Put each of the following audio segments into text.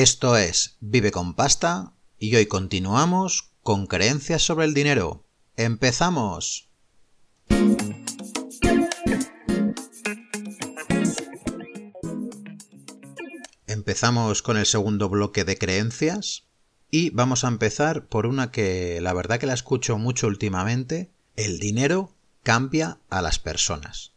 Esto es Vive con Pasta y hoy continuamos con creencias sobre el dinero. ¡Empezamos! Empezamos con el segundo bloque de creencias y vamos a empezar por una que la verdad que la escucho mucho últimamente. El dinero cambia a las personas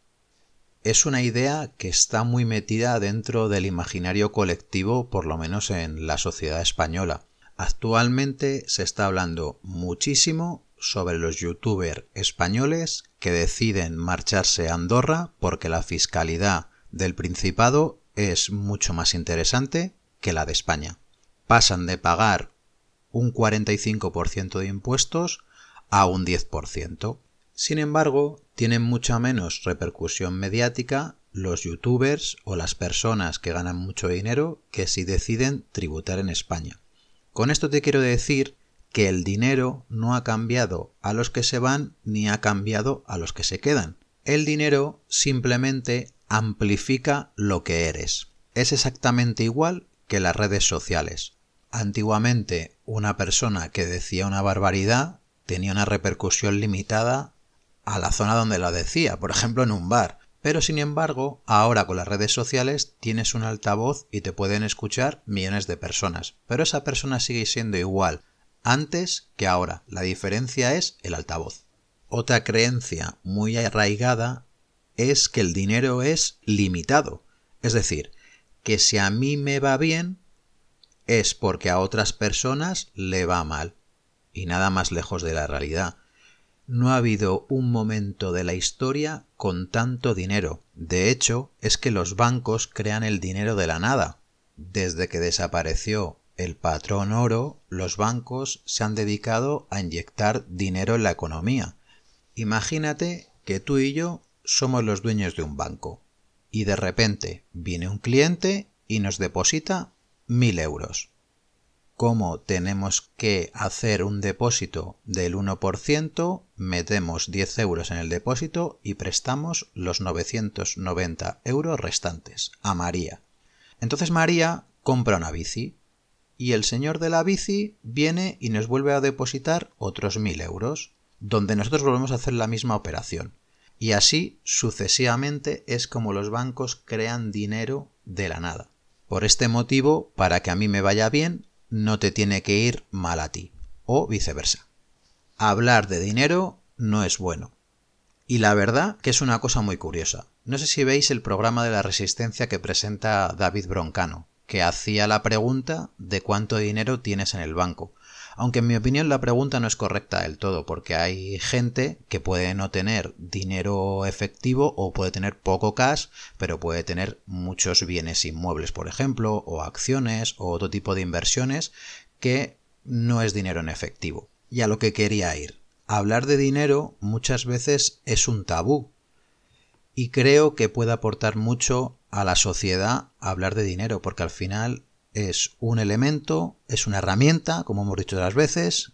es una idea que está muy metida dentro del imaginario colectivo, por lo menos en la sociedad española. Actualmente se está hablando muchísimo sobre los youtubers españoles que deciden marcharse a Andorra porque la fiscalidad del Principado es mucho más interesante que la de España. Pasan de pagar un 45% de impuestos a un 10%. Sin embargo, tienen mucha menos repercusión mediática los youtubers o las personas que ganan mucho dinero que si deciden tributar en España. Con esto te quiero decir que el dinero no ha cambiado a los que se van ni ha cambiado a los que se quedan. El dinero simplemente amplifica lo que eres. Es exactamente igual que las redes sociales. Antiguamente una persona que decía una barbaridad tenía una repercusión limitada a la zona donde lo decía, por ejemplo en un bar. Pero sin embargo, ahora con las redes sociales tienes un altavoz y te pueden escuchar millones de personas. Pero esa persona sigue siendo igual antes que ahora. La diferencia es el altavoz. Otra creencia muy arraigada es que el dinero es limitado. Es decir, que si a mí me va bien es porque a otras personas le va mal. Y nada más lejos de la realidad. No ha habido un momento de la historia con tanto dinero. De hecho, es que los bancos crean el dinero de la nada. Desde que desapareció el patrón oro, los bancos se han dedicado a inyectar dinero en la economía. Imagínate que tú y yo somos los dueños de un banco y de repente viene un cliente y nos deposita mil euros como tenemos que hacer un depósito del 1%, metemos 10 euros en el depósito y prestamos los 990 euros restantes a María. Entonces María compra una bici y el señor de la bici viene y nos vuelve a depositar otros 1000 euros, donde nosotros volvemos a hacer la misma operación. Y así sucesivamente es como los bancos crean dinero de la nada. Por este motivo, para que a mí me vaya bien, no te tiene que ir mal a ti, o viceversa. Hablar de dinero no es bueno. Y la verdad que es una cosa muy curiosa. No sé si veis el programa de la resistencia que presenta David Broncano, que hacía la pregunta de cuánto dinero tienes en el banco. Aunque en mi opinión la pregunta no es correcta del todo, porque hay gente que puede no tener dinero efectivo o puede tener poco cash, pero puede tener muchos bienes inmuebles, por ejemplo, o acciones o otro tipo de inversiones que no es dinero en efectivo. Y a lo que quería ir. Hablar de dinero muchas veces es un tabú. Y creo que puede aportar mucho a la sociedad hablar de dinero, porque al final es un elemento, es una herramienta, como hemos dicho otras veces,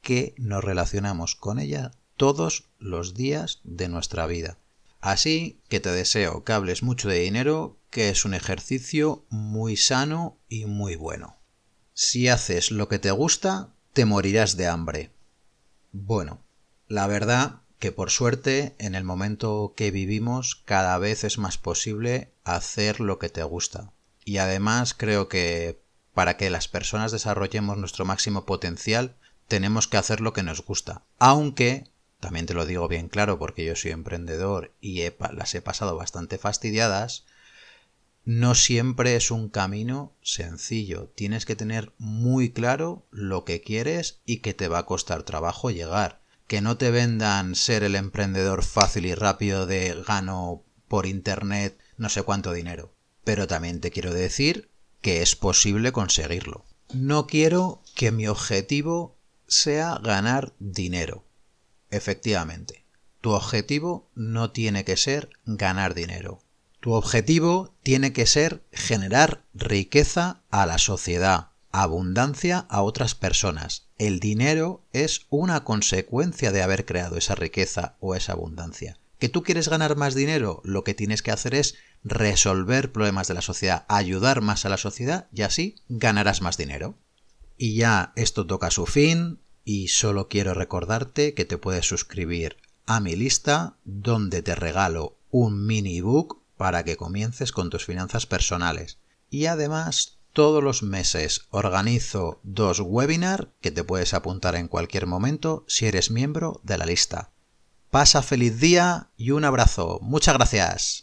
que nos relacionamos con ella todos los días de nuestra vida. Así que te deseo que hables mucho de dinero, que es un ejercicio muy sano y muy bueno. Si haces lo que te gusta, te morirás de hambre. Bueno, la verdad que por suerte en el momento que vivimos cada vez es más posible hacer lo que te gusta y además creo que para que las personas desarrollemos nuestro máximo potencial tenemos que hacer lo que nos gusta. Aunque, también te lo digo bien claro porque yo soy emprendedor y las he pasado bastante fastidiadas, no siempre es un camino sencillo. Tienes que tener muy claro lo que quieres y que te va a costar trabajo llegar. Que no te vendan ser el emprendedor fácil y rápido de gano por internet no sé cuánto dinero pero también te quiero decir que es posible conseguirlo. No quiero que mi objetivo sea ganar dinero. Efectivamente, tu objetivo no tiene que ser ganar dinero. Tu objetivo tiene que ser generar riqueza a la sociedad, abundancia a otras personas. El dinero es una consecuencia de haber creado esa riqueza o esa abundancia. ¿Que tú quieres ganar más dinero? Lo que tienes que hacer es resolver problemas de la sociedad, ayudar más a la sociedad y así ganarás más dinero. Y ya esto toca su fin y solo quiero recordarte que te puedes suscribir a mi lista donde te regalo un mini book para que comiences con tus finanzas personales. Y además todos los meses organizo dos webinars que te puedes apuntar en cualquier momento si eres miembro de la lista. Pasa feliz día y un abrazo. Muchas gracias.